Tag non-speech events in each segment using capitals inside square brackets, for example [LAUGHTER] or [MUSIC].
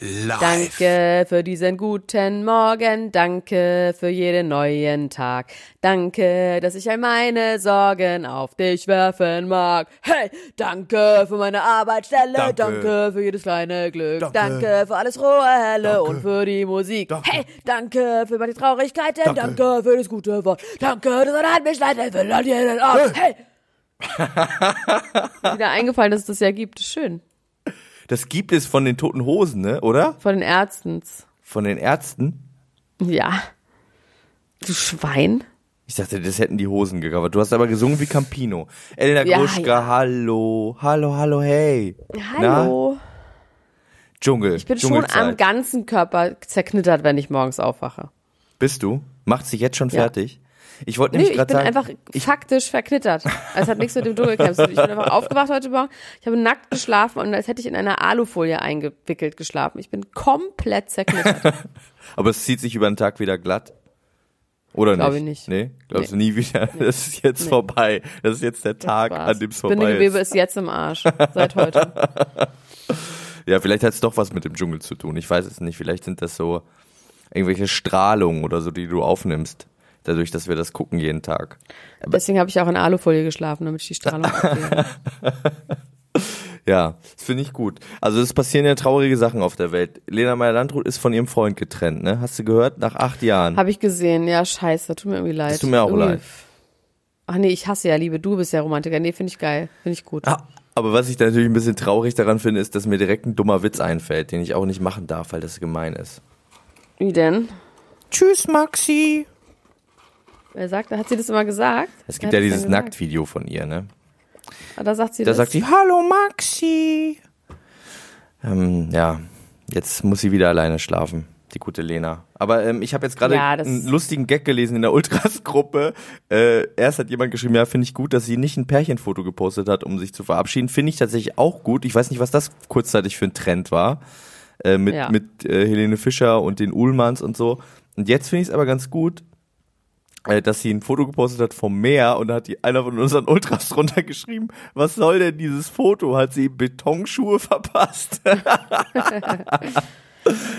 Live. Danke für diesen guten Morgen, danke für jeden neuen Tag. Danke, dass ich all meine Sorgen auf dich werfen mag. Hey, danke für meine Arbeitsstelle, danke, danke für jedes kleine Glück, danke, danke für alles rohe Helle danke. und für die Musik. Danke. Hey, danke für meine Traurigkeiten, danke. für das gute Wort, danke, dass er hat mich leider will an jeden Ort. Hey. [LAUGHS] Wieder eingefallen, dass es das ja gibt. Schön. Das gibt es von den toten Hosen, ne? Oder? Von den Ärzten. Von den Ärzten? Ja. Du Schwein. Ich dachte, das hätten die Hosen gecovert. Du hast aber gesungen wie Campino. Elena ja, Gruschka, ja. hallo. Hallo, hallo, hey. Hallo. Na? Dschungel. Ich bin schon am ganzen Körper zerknittert, wenn ich morgens aufwache. Bist du? Macht sich jetzt schon fertig? Ich wollte nämlich gerade sagen. Ich bin einfach faktisch verknittert. Also es hat nichts mit dem Dschungelcamp zu tun. Ich bin einfach aufgewacht heute Morgen. Ich habe nackt geschlafen und als hätte ich in einer Alufolie eingewickelt geschlafen. Ich bin komplett zerknittert. [LAUGHS] Aber es zieht sich über den Tag wieder glatt. Oder Glaube nicht? nicht. Nee? Glaubst nee. du nie wieder? Nee. Das ist jetzt nee. vorbei. Das ist jetzt der Tag, an dem es vorbei Bindegewebe ist. ist jetzt im Arsch. Seit heute. [LAUGHS] ja, vielleicht hat es doch was mit dem Dschungel zu tun. Ich weiß es nicht. Vielleicht sind das so irgendwelche Strahlungen oder so, die du aufnimmst dadurch, dass wir das gucken jeden Tag. Aber Deswegen habe ich auch in Alufolie geschlafen, damit ich die Strahlung [LAUGHS] abkriege. Ja, das finde ich gut. Also es passieren ja traurige Sachen auf der Welt. Lena Meyer-Landrut ist von ihrem Freund getrennt, ne? Hast du gehört? Nach acht Jahren. Habe ich gesehen. Ja, scheiße. Tut mir irgendwie leid. Das tut mir auch irgendwie. leid. Ach nee, ich hasse ja Liebe. Du bist ja Romantiker. Nee, finde ich geil. Finde ich gut. Ah, aber was ich da natürlich ein bisschen traurig daran finde, ist, dass mir direkt ein dummer Witz einfällt, den ich auch nicht machen darf, weil das gemein ist. Wie denn? Tschüss, Maxi. Wer sagt, hat sie das immer gesagt? Es gibt ja dieses Nacktvideo von ihr, ne? Ah, da sagt sie da das. sagt sie, hallo Maxi. Ähm, ja, jetzt muss sie wieder alleine schlafen, die gute Lena. Aber ähm, ich habe jetzt gerade ja, einen lustigen Gag gelesen in der [LAUGHS] Ultras-Gruppe. Äh, erst hat jemand geschrieben, ja, finde ich gut, dass sie nicht ein Pärchenfoto gepostet hat, um sich zu verabschieden. Finde ich tatsächlich auch gut. Ich weiß nicht, was das kurzzeitig für ein Trend war. Äh, mit ja. mit äh, Helene Fischer und den Uhlmanns und so. Und jetzt finde ich es aber ganz gut, dass sie ein Foto gepostet hat vom Meer und da hat die, einer von unseren Ultras drunter geschrieben, was soll denn dieses Foto? Hat sie Betonschuhe [LAUGHS] verpasst? [LAUGHS]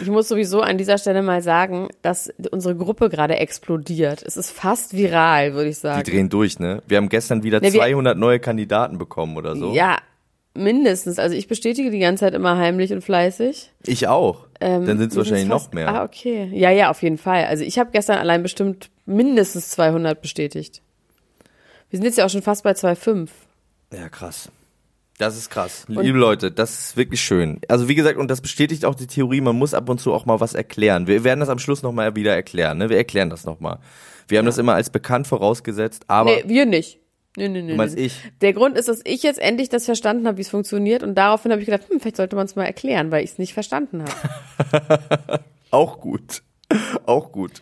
Ich muss sowieso an dieser Stelle mal sagen, dass unsere Gruppe gerade explodiert. Es ist fast viral, würde ich sagen. Die drehen durch, ne? Wir haben gestern wieder ne, 200 neue Kandidaten bekommen oder so. Ja, mindestens. Also ich bestätige die ganze Zeit immer heimlich und fleißig. Ich auch. Ähm, Dann sind es wahrscheinlich fast, noch mehr. Ah, okay. Ja, ja, auf jeden Fall. Also ich habe gestern allein bestimmt mindestens 200 bestätigt. Wir sind jetzt ja auch schon fast bei 2,5. Ja, krass. Das ist krass. Und Liebe Leute, das ist wirklich schön. Also wie gesagt, und das bestätigt auch die Theorie, man muss ab und zu auch mal was erklären. Wir werden das am Schluss nochmal wieder erklären. Ne? Wir erklären das nochmal. Wir haben ja. das immer als bekannt vorausgesetzt, aber... Nee, wir nicht. Nee, nee, nee. Du meinst nee. ich? Der Grund ist, dass ich jetzt endlich das verstanden habe, wie es funktioniert und daraufhin habe ich gedacht, hm, vielleicht sollte man es mal erklären, weil ich es nicht verstanden habe. [LAUGHS] auch gut. Auch gut.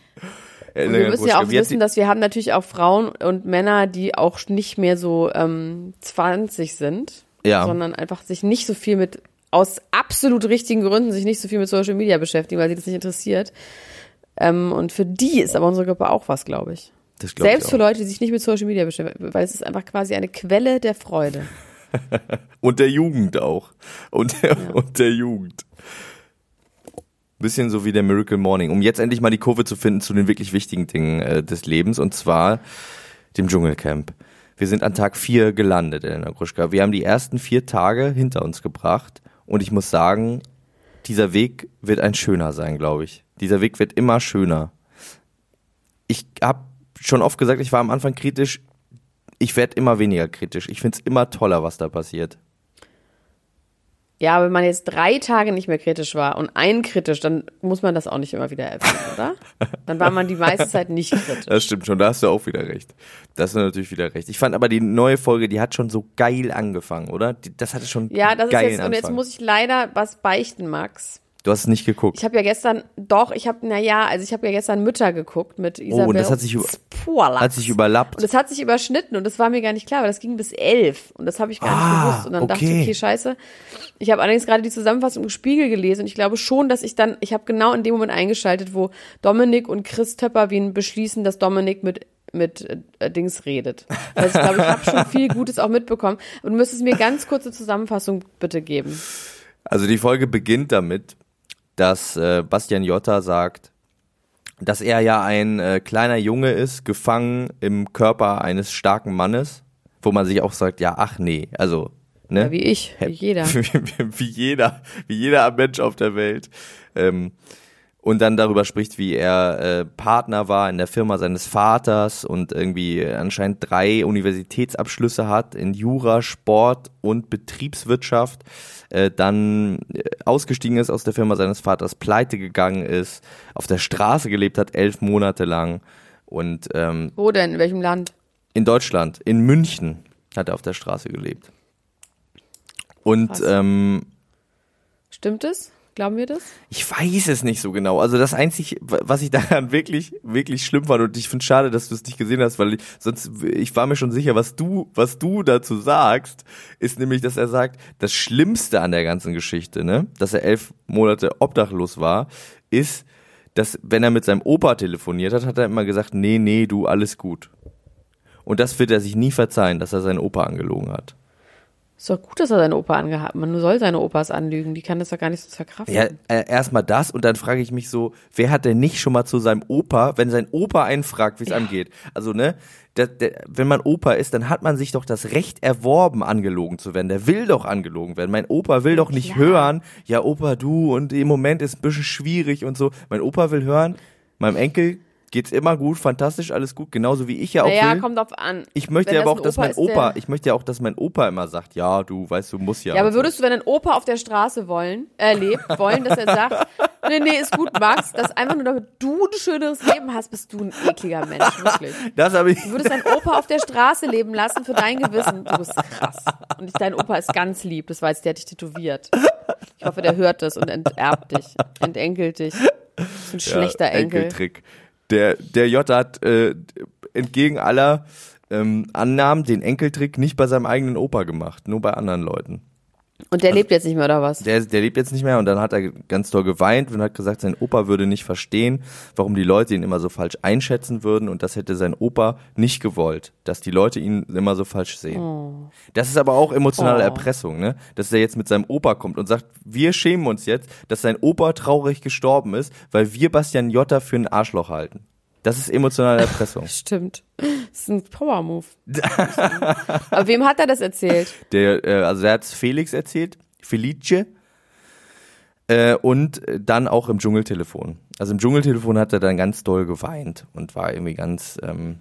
Und wir müssen ja auch wissen, dass wir haben natürlich auch Frauen und Männer, die auch nicht mehr so ähm, 20 sind, ja. sondern einfach sich nicht so viel mit, aus absolut richtigen Gründen, sich nicht so viel mit Social Media beschäftigen, weil sie das nicht interessiert. Ähm, und für die ist aber unsere Gruppe auch was, glaube ich. Das Selbst ich für Leute, die sich nicht mit Social Media beschäftigen, weil es ist einfach quasi eine Quelle der Freude. [LAUGHS] und der Jugend auch. Und der, ja. und der Jugend. Bisschen so wie der Miracle Morning, um jetzt endlich mal die Kurve zu finden zu den wirklich wichtigen Dingen äh, des Lebens und zwar dem Dschungelcamp. Wir sind an Tag vier gelandet, Elena Gruschka. Wir haben die ersten vier Tage hinter uns gebracht und ich muss sagen, dieser Weg wird ein schöner sein, glaube ich. Dieser Weg wird immer schöner. Ich habe schon oft gesagt, ich war am Anfang kritisch. Ich werde immer weniger kritisch. Ich finde es immer toller, was da passiert. Ja, wenn man jetzt drei Tage nicht mehr kritisch war und ein kritisch, dann muss man das auch nicht immer wieder erwähnen, [LAUGHS] oder? Dann war man die meiste Zeit nicht kritisch. Das stimmt schon, da hast du auch wieder recht. Das ist natürlich wieder recht. Ich fand aber die neue Folge, die hat schon so geil angefangen, oder? Das hatte schon Ja, das ist jetzt, und jetzt muss ich leider was beichten, Max. Du hast es nicht geguckt. Ich habe ja gestern, doch, ich habe, naja, also ich habe ja gestern Mütter geguckt mit Isabel. Oh, und das hat sich, hat sich überlappt. Und das hat sich überschnitten und das war mir gar nicht klar, weil das ging bis elf und das habe ich gar ah, nicht gewusst. Und dann okay. dachte ich, okay, scheiße. Ich habe allerdings gerade die Zusammenfassung im Spiegel gelesen und ich glaube schon, dass ich dann, ich habe genau in dem Moment eingeschaltet, wo Dominik und Chris Töpperwien beschließen, dass Dominik mit mit äh, Dings redet. Also ich glaube, ich habe schon viel Gutes auch mitbekommen. Und müsstest mir ganz kurze Zusammenfassung bitte geben. Also die Folge beginnt damit, dass äh, Bastian Jotta sagt, dass er ja ein äh, kleiner Junge ist, gefangen im Körper eines starken Mannes, wo man sich auch sagt, ja, ach nee, also ne? Ja, wie ich, wie jeder. [LAUGHS] wie jeder, wie jeder Mensch auf der Welt. Ähm, und dann darüber spricht, wie er äh, Partner war in der Firma seines Vaters und irgendwie anscheinend drei Universitätsabschlüsse hat in Jura, Sport und Betriebswirtschaft, äh, dann äh, ausgestiegen ist aus der Firma seines Vaters, pleite gegangen ist, auf der Straße gelebt hat, elf Monate lang und ähm, Wo denn? In welchem Land? In Deutschland, in München hat er auf der Straße gelebt. Und ähm, Stimmt es? Glauben wir das? Ich weiß es nicht so genau. Also das Einzige, was ich daran wirklich, wirklich schlimm fand und ich finde schade, dass du es nicht gesehen hast, weil ich, sonst, ich war mir schon sicher, was du, was du dazu sagst, ist nämlich, dass er sagt, das Schlimmste an der ganzen Geschichte, ne, dass er elf Monate obdachlos war, ist, dass wenn er mit seinem Opa telefoniert hat, hat er immer gesagt, nee, nee, du, alles gut. Und das wird er sich nie verzeihen, dass er seinen Opa angelogen hat. Ist doch gut, dass er seine Opa angehabt hat. Man soll seine Opas anlügen. Die kann das doch gar nicht so verkraften. Ja, äh, erstmal das und dann frage ich mich so, wer hat denn nicht schon mal zu seinem Opa, wenn sein Opa einen fragt, wie es ja. angeht? Also, ne, der, der, wenn man Opa ist, dann hat man sich doch das Recht erworben, angelogen zu werden. Der will doch angelogen werden. Mein Opa will doch nicht ja. hören, ja, Opa, du, und im Moment ist ein bisschen schwierig und so. Mein Opa will hören, meinem Enkel geht's immer gut, fantastisch, alles gut, genauso wie ich ja auch naja, will. kommt drauf an. Ich möchte ja aber auch, dass mein Opa, ich möchte ja auch, dass mein Opa immer sagt, ja, du weißt, du musst ja. Ja, aber würdest du, wenn ein Opa auf der Straße wollen, äh, lebt, wollen, dass er sagt, [LAUGHS] nee, nee, ist gut, Max, dass einfach nur damit du ein schöneres Leben hast, bist du ein ekliger Mensch, wirklich. Das habe ich. Du würdest deinen Opa auf der Straße leben lassen für dein Gewissen. Du bist krass. Und ich, dein Opa ist ganz lieb, das weiß, der hat dich tätowiert. Ich hoffe, der hört das und enterbt dich, entenkelt dich. Das ist ein schlechter ja, Enkel. Enkeltrick. Der, der J hat äh, entgegen aller ähm, Annahmen den Enkeltrick nicht bei seinem eigenen Opa gemacht, nur bei anderen Leuten. Und der also, lebt jetzt nicht mehr, oder was? Der, der lebt jetzt nicht mehr und dann hat er ganz doll geweint und hat gesagt, sein Opa würde nicht verstehen, warum die Leute ihn immer so falsch einschätzen würden und das hätte sein Opa nicht gewollt, dass die Leute ihn immer so falsch sehen. Oh. Das ist aber auch emotionale oh. Erpressung, ne? Dass er jetzt mit seinem Opa kommt und sagt, wir schämen uns jetzt, dass sein Opa traurig gestorben ist, weil wir Bastian Jotta für ein Arschloch halten. Das ist emotionale Erpressung. [LAUGHS] Stimmt. Das ist ein Power-Move. [LAUGHS] Aber wem hat er das erzählt? Der, äh, also er hat es Felix erzählt, Felice. Äh, und dann auch im Dschungeltelefon. Also im Dschungeltelefon hat er dann ganz doll geweint und war irgendwie ganz. Ähm,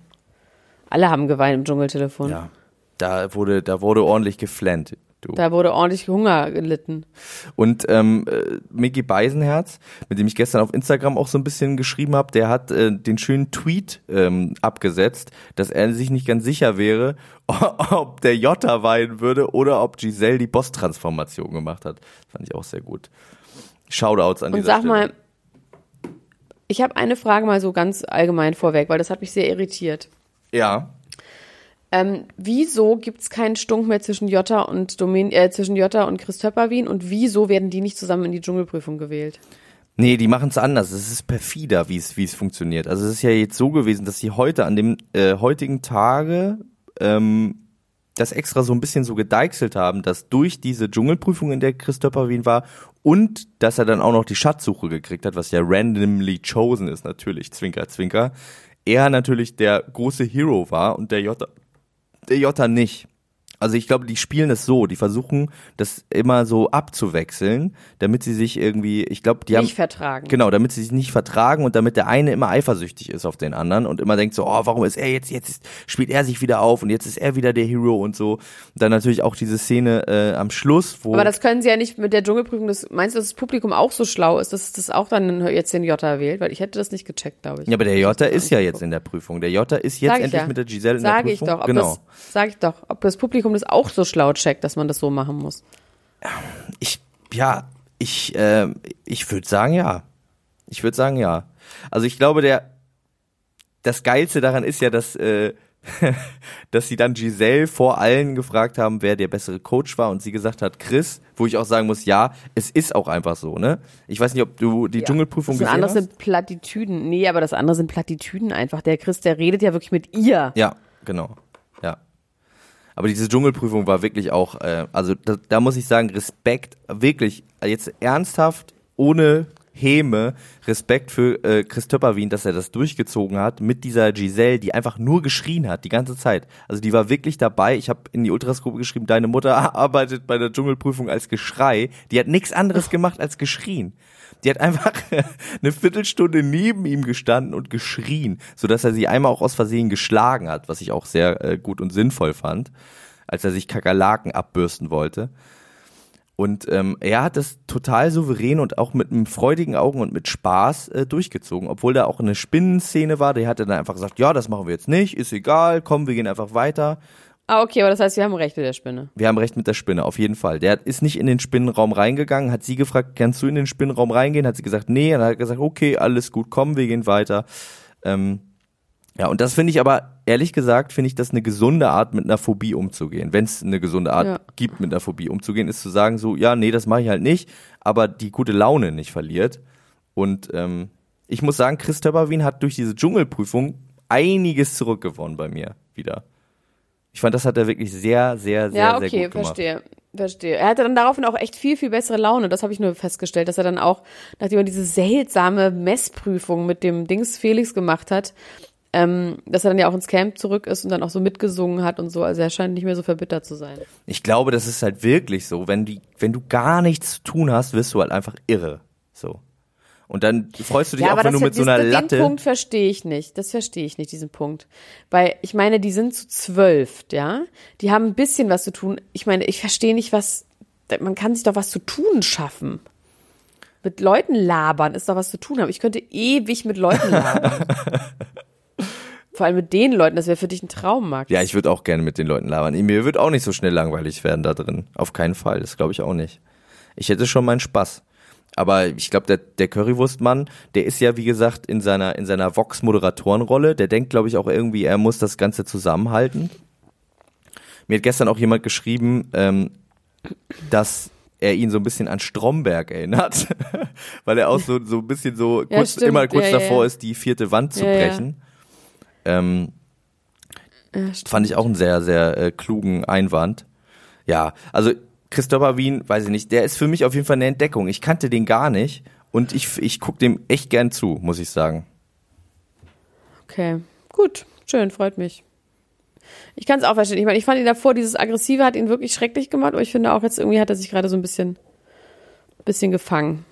Alle haben geweint im Dschungeltelefon. Ja. Da wurde, da wurde ordentlich geflennt. Du. Da wurde ordentlich Hunger gelitten. Und ähm, äh, Mickey Beisenherz, mit dem ich gestern auf Instagram auch so ein bisschen geschrieben habe, der hat äh, den schönen Tweet ähm, abgesetzt, dass er sich nicht ganz sicher wäre, [LAUGHS] ob der Jota weinen würde oder ob Giselle die Boss-Transformation gemacht hat. Das fand ich auch sehr gut. Shoutouts an Und dieser sag Stelle. mal, ich habe eine Frage mal so ganz allgemein vorweg, weil das hat mich sehr irritiert. Ja. Ähm, wieso gibt es keinen Stunk mehr zwischen Jota und Domin äh, zwischen Jota und Chris Töpperwien und wieso werden die nicht zusammen in die Dschungelprüfung gewählt? Nee, die machen es anders. Es ist perfider, wie es funktioniert. Also es ist ja jetzt so gewesen, dass sie heute an dem äh, heutigen Tage ähm, das extra so ein bisschen so gedeichselt haben, dass durch diese Dschungelprüfung, in der Chris Töpperwien war und dass er dann auch noch die Schatzsuche gekriegt hat, was ja randomly chosen ist natürlich, Zwinker, Zwinker, er natürlich der große Hero war und der der Jota nicht. Also ich glaube, die spielen es so, die versuchen das immer so abzuwechseln, damit sie sich irgendwie, ich glaube, die nicht haben nicht vertragen. Genau, damit sie sich nicht vertragen und damit der eine immer eifersüchtig ist auf den anderen und immer denkt so, oh, warum ist er jetzt jetzt spielt er sich wieder auf und jetzt ist er wieder der Hero und so. Und dann natürlich auch diese Szene äh, am Schluss, wo Aber das können sie ja nicht mit der Dschungelprüfung, das meinst du, dass das Publikum auch so schlau ist, dass das auch dann jetzt den Jota wählt, weil ich hätte das nicht gecheckt, glaube ich. Ja, aber der Jota ist ja jetzt in der Prüfung. Der Jota ist jetzt endlich ja. mit der Giselle in Sag der Prüfung. Ich doch, ob genau. Das, sag ich doch, ob das Publikum das auch so schlau checkt, dass man das so machen muss. Ich, ja, ich, äh, ich würde sagen ja. Ich würde sagen ja. Also ich glaube, der, das Geilste daran ist ja, dass, äh, [LAUGHS] dass sie dann Giselle vor allen gefragt haben, wer der bessere Coach war und sie gesagt hat, Chris, wo ich auch sagen muss, ja, es ist auch einfach so, ne? Ich weiß nicht, ob du die ja. Dschungelprüfung gesehen hast. Das andere sind Plattitüden. Nee, aber das andere sind Plattitüden einfach. Der Chris, der redet ja wirklich mit ihr. Ja, genau. Aber diese Dschungelprüfung war wirklich auch, äh, also da, da muss ich sagen, Respekt, wirklich, jetzt ernsthaft, ohne Häme, Respekt für äh, Chris Töpperwien, dass er das durchgezogen hat mit dieser Giselle, die einfach nur geschrien hat, die ganze Zeit. Also die war wirklich dabei. Ich habe in die Ultrasgruppe geschrieben, deine Mutter [LAUGHS] arbeitet bei der Dschungelprüfung als Geschrei. Die hat nichts anderes gemacht als geschrien. Die hat einfach [LAUGHS] eine Viertelstunde neben ihm gestanden und geschrien, sodass er sie einmal auch aus Versehen geschlagen hat, was ich auch sehr äh, gut und sinnvoll fand, als er sich Kakerlaken abbürsten wollte. Und ähm, er hat das total souverän und auch mit einem freudigen Augen und mit Spaß äh, durchgezogen, obwohl da auch eine Spinnenszene war. Der hatte dann einfach gesagt, ja, das machen wir jetzt nicht, ist egal, komm, wir gehen einfach weiter. Ah, okay, aber das heißt, wir haben recht mit der Spinne. Wir haben recht mit der Spinne, auf jeden Fall. Der ist nicht in den Spinnenraum reingegangen, hat sie gefragt, kannst du in den Spinnenraum reingehen? Hat sie gesagt, nee, und dann hat er gesagt, okay, alles gut, komm, wir gehen weiter. Ähm, ja, und das finde ich aber, ehrlich gesagt, finde ich das eine gesunde Art, mit einer Phobie umzugehen. Wenn es eine gesunde Art ja. gibt, mit einer Phobie umzugehen, ist zu sagen, so, ja, nee, das mache ich halt nicht, aber die gute Laune nicht verliert. Und ähm, ich muss sagen, Chris Töpperwien hat durch diese Dschungelprüfung einiges zurückgewonnen bei mir wieder. Ich fand, das hat er wirklich sehr, sehr, sehr, ja, okay, sehr gut gemacht. verstehe. Verstehe. Er hatte dann daraufhin auch echt viel, viel bessere Laune. Das habe ich nur festgestellt, dass er dann auch, nachdem er diese seltsame Messprüfung mit dem Dings Felix gemacht hat, ähm, dass er dann ja auch ins Camp zurück ist und dann auch so mitgesungen hat und so. Also er scheint nicht mehr so verbittert zu sein. Ich glaube, das ist halt wirklich so. Wenn, die, wenn du gar nichts zu tun hast, wirst du halt einfach irre. So. Und dann freust du dich ja, auch, wenn du mit so einer Latte. Den Punkt verstehe ich nicht. Das verstehe ich nicht, diesen Punkt. Weil ich meine, die sind zu zwölf, ja. Die haben ein bisschen was zu tun. Ich meine, ich verstehe nicht, was. Man kann sich doch was zu tun schaffen. Mit Leuten labern ist doch was zu tun haben. Ich könnte ewig mit Leuten labern. [LAUGHS] Vor allem mit den Leuten, das wäre für dich ein Traum, Max. Ja, ich würde auch gerne mit den Leuten labern. Mir wird auch nicht so schnell langweilig werden da drin. Auf keinen Fall. Das glaube ich auch nicht. Ich hätte schon meinen Spaß. Aber ich glaube, der, der Currywurstmann, der ist ja, wie gesagt, in seiner, in seiner Vox-Moderatorenrolle. Der denkt, glaube ich, auch irgendwie, er muss das Ganze zusammenhalten. Mir hat gestern auch jemand geschrieben, ähm, dass er ihn so ein bisschen an Stromberg erinnert, [LAUGHS] weil er auch so, so ein bisschen so ja, kurz, immer kurz ja, davor ja. ist, die vierte Wand zu brechen. Ähm, fand ich auch einen sehr, sehr äh, klugen Einwand. Ja, also Christopher Wien, weiß ich nicht, der ist für mich auf jeden Fall eine Entdeckung. Ich kannte den gar nicht und ich, ich gucke dem echt gern zu, muss ich sagen. Okay, gut, schön, freut mich. Ich kann es auch verstehen. Ich meine, ich fand ihn davor, dieses Aggressive hat ihn wirklich schrecklich gemacht, aber ich finde auch jetzt irgendwie hat er sich gerade so ein bisschen, bisschen gefangen.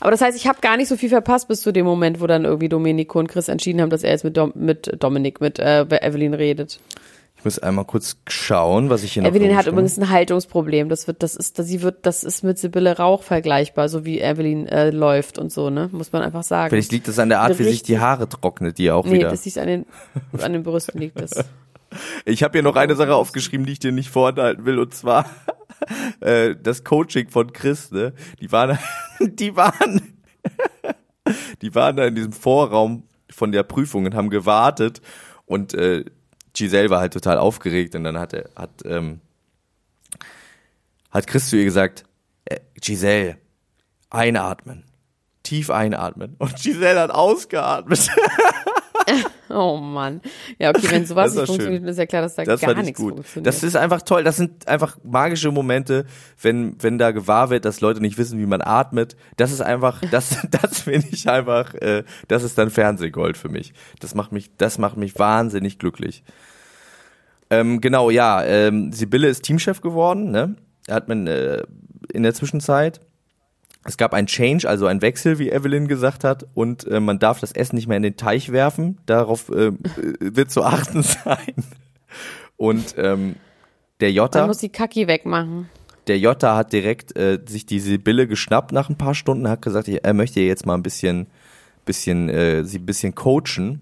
Aber das heißt, ich habe gar nicht so viel verpasst bis zu dem Moment, wo dann irgendwie Domenico und Chris entschieden haben, dass er jetzt mit, Dom mit Dominik, mit äh, Evelyn redet. Ich muss einmal kurz schauen, was ich hier noch Evelyn hat übrigens ein Haltungsproblem. Das wird, das ist, sie wird, das ist mit Sibylle Rauch vergleichbar, so wie Evelyn äh, läuft und so, ne? Muss man einfach sagen. Vielleicht liegt das an der Art, wie sich die Haare trocknet, die auch nee, wieder. Nee, das liegt an den, an den Brüsten liegt das. [LAUGHS] Ich habe hier noch eine Sache aufgeschrieben, die ich dir nicht vorenthalten will, und zwar [LAUGHS] äh, das Coaching von Chris, ne? Die waren, [LAUGHS] die waren, [LAUGHS] die waren da in diesem Vorraum von der Prüfung und haben gewartet und äh, Giselle war halt total aufgeregt und dann hat er, hat, ähm, hat Chris zu ihr gesagt, äh, Giselle, einatmen. Tief einatmen. Und Giselle hat ausgeatmet. [LAUGHS] oh Mann. Ja, okay, wenn sowas nicht funktioniert, schön. ist ja klar, dass da das gar nichts gut. funktioniert. Das ist einfach toll. Das sind einfach magische Momente, wenn, wenn da gewahr wird, dass Leute nicht wissen, wie man atmet. Das ist einfach, [LAUGHS] das, das finde ich einfach, äh, das ist dann Fernsehgold für mich. Das macht mich, das macht mich wahnsinnig glücklich. Ähm, genau, ja. Ähm, Sibylle ist Teamchef geworden, ne? Hat man äh, in der Zwischenzeit. Es gab ein Change, also ein Wechsel, wie Evelyn gesagt hat, und äh, man darf das Essen nicht mehr in den Teich werfen. Darauf äh, wird zu achten [LAUGHS] sein. Und ähm, der Jota. Man muss die Kacki wegmachen. Der Jota hat direkt äh, sich die Sibylle geschnappt nach ein paar Stunden, hat gesagt, er möchte jetzt mal ein bisschen, bisschen, äh, sie ein bisschen coachen.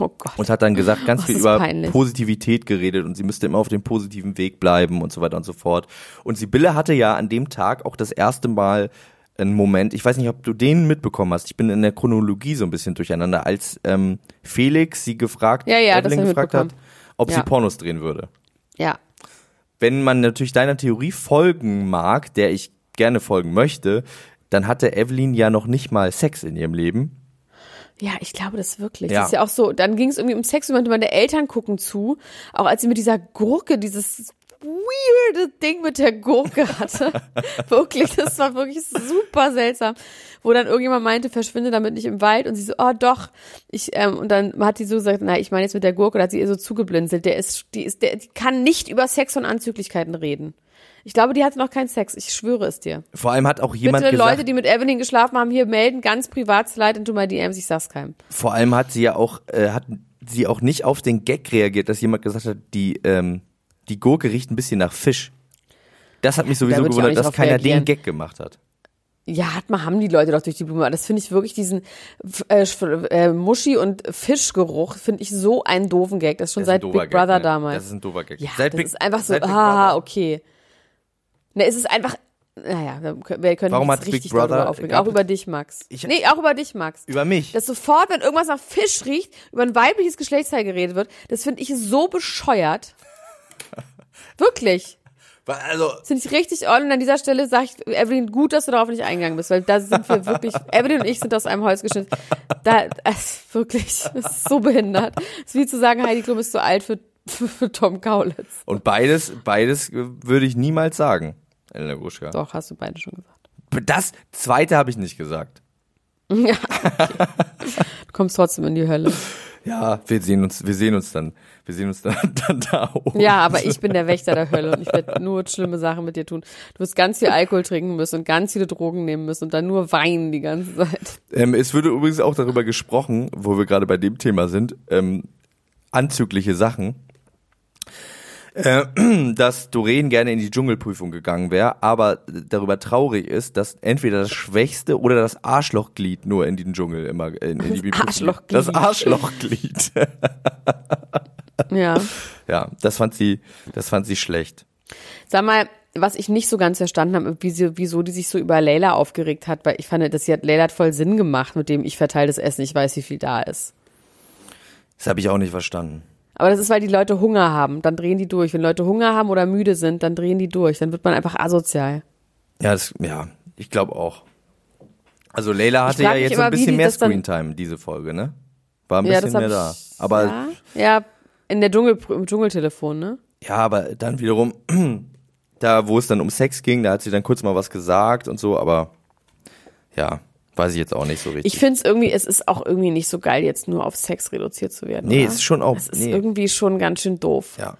Oh Gott. Und hat dann gesagt, ganz Oh, viel über peinlich. Positivität geredet und sie müsste immer auf dem positiven Weg bleiben und so weiter und so fort. Und Sibylle hatte ja an dem Tag auch das erste Mal einen Moment, ich weiß nicht, ob du den mitbekommen hast, ich bin in der Chronologie so ein bisschen durcheinander, als ähm, Felix sie gefragt, Ja, ja, Evelyn gefragt hat, ob sie Ja. Pornos drehen würde. Ja. Wenn man natürlich deiner Theorie folgen mag, der ich gerne folgen möchte, dann hatte Evelyn ja noch nicht mal Sex in ihrem Leben. Ja, ich glaube das wirklich. Ja. Das ist ja auch so, dann ging es irgendwie um Sex und meine Eltern gucken zu, auch als sie mit dieser Gurke, dieses weirde Ding mit der Gurke hatte. [LAUGHS] wirklich, das war wirklich super seltsam. Wo dann irgendjemand meinte, verschwinde damit nicht im Wald und sie so, oh doch. Ich, ähm, und dann hat die so gesagt, na, ich meine jetzt mit der Gurke, da hat sie ihr so zugeblinzelt. Der ist, die ist, der, die kann nicht über Sex und Anzüglichkeiten reden. Ich glaube, die hatte noch keinen Sex. Ich schwöre es dir. Vor allem hat auch jemand Bitte gesagt, Leute, die mit Evelyn geschlafen haben, hier melden, ganz privat, slide into my DMs, ich sag's keinem. vor allem hat sie ja auch, äh, hat sie auch nicht auf den Gag reagiert, dass jemand gesagt hat, die, ähm, die Gurke riecht ein bisschen nach Fisch. Das hat mich sowieso auch gewundert, dass keiner reagieren. den Gag gemacht hat. Ja, hat man, haben die Leute doch durch die Blume. Aber Das finde ich wirklich diesen äh, äh, Muschi- und Fischgeruch, finde ich so einen doofen Gag. Das ist schon Das ist seit Big Brother Gag, ne? damals. Das ist ein doofer Gag. ja, Seit das Big- ist einfach so, Big ah, Brother. okay. Ne, es ist einfach, naja, wir können- Warum hat Big richtig Brother- darüber aufregen. Auch über dich, Max. Ich- nee, auch über dich, Max. Über mich. Dass sofort, wenn irgendwas nach Fisch riecht, über ein weibliches Geschlechtsteil geredet wird, das finde ich so bescheuert. Wirklich. Also, Das finde ich richtig on. Und an dieser Stelle sage ich, Evelyn, gut, dass du darauf nicht eingegangen bist, weil da sind wir wirklich, [LAUGHS] Evelyn und ich sind aus einem Holz geschnitten. Da, es, wirklich, das ist so behindert. Das ist wie zu sagen, Heidi Klum ist zu alt für, für, für Tom Kaulitz. und beides, beides würde ich niemals sagen, Elena Gruschka. Doch, hast du beide schon gesagt. Das zweite habe ich nicht gesagt. [LAUGHS] Ja. Okay. Du kommst trotzdem in die Hölle. Ja, wir sehen uns, wir sehen uns dann, wir sehen uns [LAUGHS] dann, dann da oben. Ja, aber ich bin der Wächter der Hölle und ich werde nur schlimme Sachen mit dir tun. Du wirst ganz viel Alkohol trinken müssen und ganz viele Drogen nehmen müssen und dann nur weinen die ganze Zeit. Ähm, es würde übrigens auch darüber gesprochen, wo wir gerade bei dem Thema sind, ähm, anzügliche Sachen, äh, [CLEARS THROAT] dass Doreen gerne in die Dschungelprüfung gegangen wäre, aber darüber traurig ist, dass entweder das Schwächste oder das Arschlochglied nur in den Dschungel immer in, in die Prüfung- Arschlochglied. Das Arschlochglied. Ja. [LAUGHS] ja, das fand sie, das fand sie schlecht. Sag mal, was ich nicht so ganz verstanden habe, wie sie, wieso die sich so über Leila aufgeregt hat, weil ich fand, dass sie hat, Leila hat voll Sinn gemacht mit dem, ich verteile das Essen, ich weiß, wie viel da ist. Das habe ich auch nicht verstanden. Aber das ist, weil die Leute Hunger haben, dann drehen die durch. Wenn Leute Hunger haben oder müde sind, dann drehen die durch. Dann wird man einfach asozial. Ja, das, ja, ich glaube auch. Also Leila hatte ja jetzt ein bisschen die mehr Screentime, diese Folge, ne? War ein ja, bisschen mehr da. Aber ja, ja, in der Dschungel, im Dschungeltelefon, ne? Ja, aber dann wiederum, [CLEARS THROAT] da wo es dann um Sex ging, da hat sie dann kurz mal was gesagt und so, aber ja, weiß ich jetzt auch nicht so richtig. Ich finde es irgendwie, es ist auch irgendwie nicht so geil, jetzt nur auf Sex reduziert zu werden. nee, oder? ist schon auch, Es ist nee, irgendwie schon ganz schön doof. ja.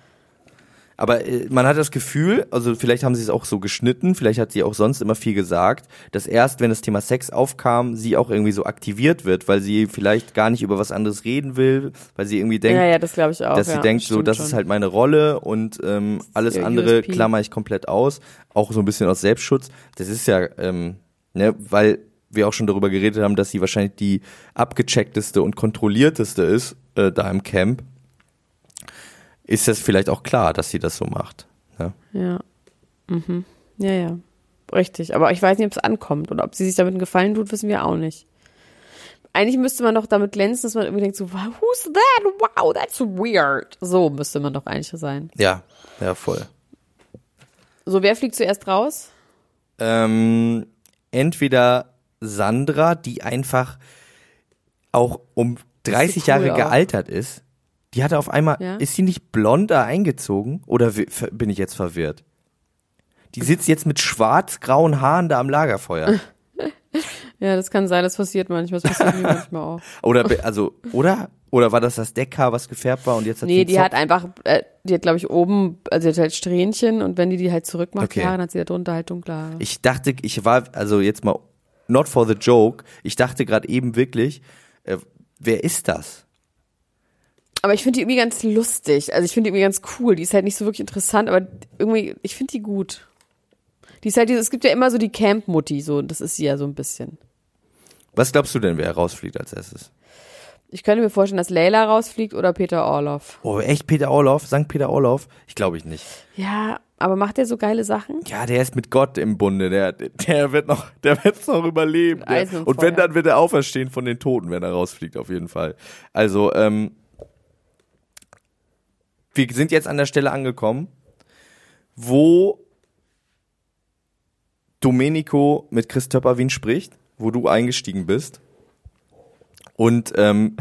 Aber äh, man hat das Gefühl, also vielleicht haben sie es auch so geschnitten, vielleicht hat sie auch sonst immer viel gesagt, dass erst, wenn das Thema Sex aufkam, sie auch irgendwie so aktiviert wird, weil sie vielleicht gar nicht über was anderes reden will, weil sie irgendwie denkt, ja, ja, das ich auch. dass ja, sie denkt, so, das schon. ist halt meine Rolle und ähm, alles andere USP. klammer ich komplett aus, auch so ein bisschen aus Selbstschutz. Das ist ja, ähm, ne, weil wir auch schon darüber geredet haben, dass sie wahrscheinlich die abgecheckteste und kontrollierteste ist äh, da im Camp. Ist das vielleicht auch klar, dass sie das so macht? Ne? Ja. Mhm. Ja, ja. Richtig. Aber ich weiß nicht, ob es ankommt oder ob sie sich damit einen Gefallen tut, wissen wir auch nicht. Eigentlich müsste man doch damit glänzen, dass man irgendwie denkt so, who's that? Wow, that's weird. So müsste man doch eigentlich sein. Ja, ja, voll. So, wer fliegt zuerst raus? Ähm, entweder Sandra, die einfach auch um 30 cool Jahre auch. gealtert ist. Die hatte auf einmal, Ja. ist sie nicht blonder eingezogen? Oder bin ich jetzt verwirrt? Die sitzt jetzt mit schwarz-grauen Haaren da am Lagerfeuer. [LAUGHS] Ja, das kann sein, das passiert manchmal, das passiert manchmal auch. [LAUGHS] Oder, also, oder? Oder war das das Deckhaar, was gefärbt war und jetzt hat Nee, die Zopf? hat einfach, äh, die hat glaube ich oben, also die hat halt Strähnchen und wenn die die halt zurückmacht, okay. dann hat sie da drunter halt dunkle Haare. Ich dachte, ich war, also jetzt mal, not for the joke, ich dachte gerade eben wirklich, äh, wer ist das? Aber ich finde die irgendwie ganz lustig. Also ich finde die irgendwie ganz cool. Die ist halt nicht so wirklich interessant, aber irgendwie, ich finde die gut. Die ist halt, es gibt ja immer so die Camp-Mutti, so, das ist sie ja so ein bisschen. Was glaubst du denn, wer rausfliegt als erstes? Ich könnte mir vorstellen, dass Leila rausfliegt oder Peter Orloff. Oh, echt Peter Orloff? St. Peter Orloff? Ich glaube ich nicht. Ja, aber macht der so geile Sachen? Ja, der ist mit Gott im Bunde. Der, der wird noch, der wird's noch überleben. und, und wenn, dann wird er auferstehen von den Toten, wenn er rausfliegt, auf jeden Fall. Also, ähm, wir sind jetzt an der Stelle angekommen, wo Domenico mit Chris Töpperwien spricht, wo du eingestiegen bist. Und ähm,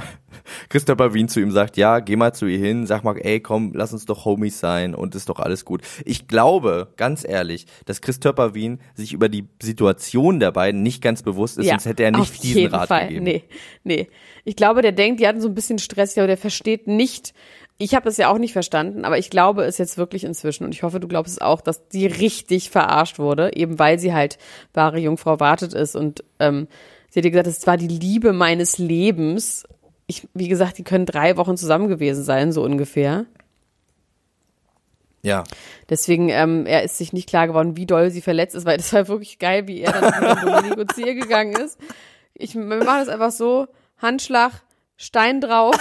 Christopher Wien zu ihm sagt, ja, geh mal zu ihr hin, sag mal, ey, komm, lass uns doch Homies sein und ist doch alles gut. Ich glaube, ganz ehrlich, dass Christopher Wien sich über die Situation der beiden nicht ganz bewusst ist, ja, sonst hätte er nicht diesen Rat Fall. gegeben. Nee, nee. Ich glaube, der denkt, die hatten so ein bisschen Stress, ich glaube, der versteht nicht, ich habe es ja auch nicht verstanden, aber ich glaube es jetzt wirklich inzwischen und ich hoffe, du glaubst es auch, dass die richtig verarscht wurde, eben weil sie halt wahre Jungfrau wartet ist und ähm, sie hat gesagt, es war die Liebe meines Lebens. Ich, wie gesagt, die können drei Wochen zusammen gewesen sein, so ungefähr. Ja. Deswegen, ähm, er ist sich nicht klar geworden, wie doll sie verletzt ist, weil das war wirklich geil, wie er dann mit Domenico zu ihr gegangen ist. Ich, wir machen das einfach so, Handschlag, Stein drauf,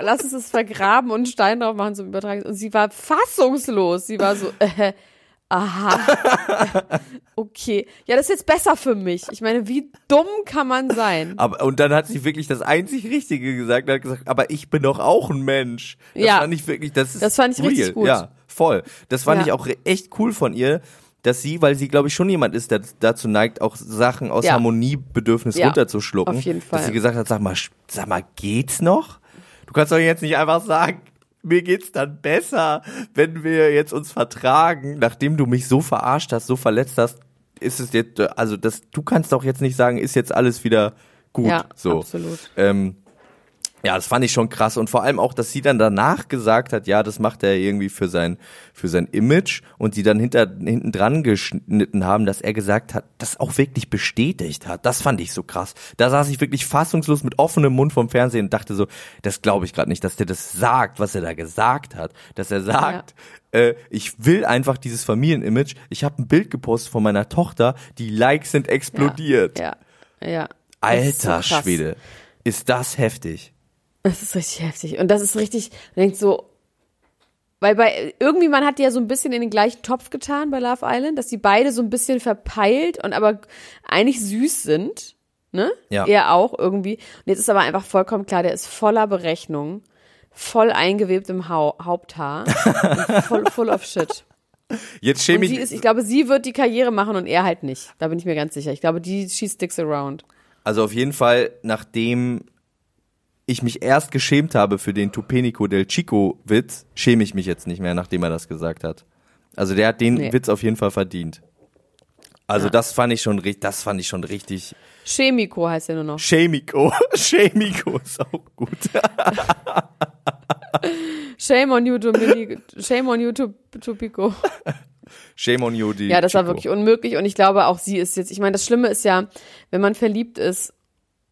lass es es vergraben und Stein drauf machen zum Übertragen. Und sie war fassungslos. Sie war so, äh, aha, [LAUGHS] okay. Ja, das ist jetzt besser für mich. Ich meine, wie dumm kann man sein? Aber, und dann hat sie wirklich das einzig Richtige gesagt. Er hat gesagt, aber ich bin doch auch ein Mensch. Das ja. fand ich wirklich, das ist Das fand ich real. richtig gut. Ja, voll. Das fand ja. ich auch echt cool von ihr, dass sie, weil sie, glaube ich, schon jemand ist, der dazu neigt, auch Sachen aus ja. Harmoniebedürfnis ja, runterzuschlucken. Auf jeden Fall. Dass sie gesagt hat, sag mal, sag mal, geht's noch? Du kannst doch jetzt nicht einfach sagen, mir geht's dann besser, wenn wir jetzt uns vertragen, nachdem du mich so verarscht hast, so verletzt hast, ist es jetzt, also das, du kannst doch jetzt nicht sagen, ist jetzt alles wieder gut. Ja, so. absolut. Ähm, ja, das fand ich schon krass und vor allem auch, dass sie dann danach gesagt hat, ja, das macht er irgendwie für sein für sein Image und sie dann hinter hinten dran geschnitten haben, dass er gesagt hat, das auch wirklich bestätigt hat. Das fand ich so krass. Da saß ich wirklich fassungslos mit offenem Mund vom Fernsehen und dachte so, das glaube ich gerade nicht, dass der das sagt, was er da gesagt hat, dass er sagt, ja. äh, ich will einfach dieses Familienimage. Ich habe ein Bild gepostet von meiner Tochter, die Likes sind explodiert. Ja. Ja. ja. Alter so Schwede, ist das heftig. Das ist richtig heftig. Und das ist richtig, man denkt so, weil bei, irgendwie, man hat die ja so ein bisschen in den gleichen Topf getan bei Love Island, dass die beide so ein bisschen verpeilt und aber eigentlich süß sind. Ne? Ja. Er auch irgendwie. Und jetzt ist aber einfach vollkommen klar, der ist voller Berechnung, voll eingewebt im ha Haupthaar, [LAUGHS] voll, full of shit. Jetzt schäme ich. Ist, ich glaube, sie wird die Karriere machen und er halt nicht. Da bin ich mir ganz sicher. Ich glaube, die, she sticks around. Also auf jeden Fall, nachdem ich mich erst geschämt habe für den Tupenico del Chico Witz, schäme ich mich jetzt nicht mehr, nachdem er das gesagt hat. Also der hat den nee. Witz auf jeden Fall verdient. Also ja. das fand ich schon richtig, das fand ich schon richtig. Chemico heißt er nur noch. Chemico. [LAUGHS] Chemico ist auch gut. [LAUGHS] Shame on you. Shame on you, Tupico. Shame on you, die. Ja, das war wirklich unmöglich und ich glaube auch sie ist jetzt, ich meine, das Schlimme ist ja, wenn man verliebt ist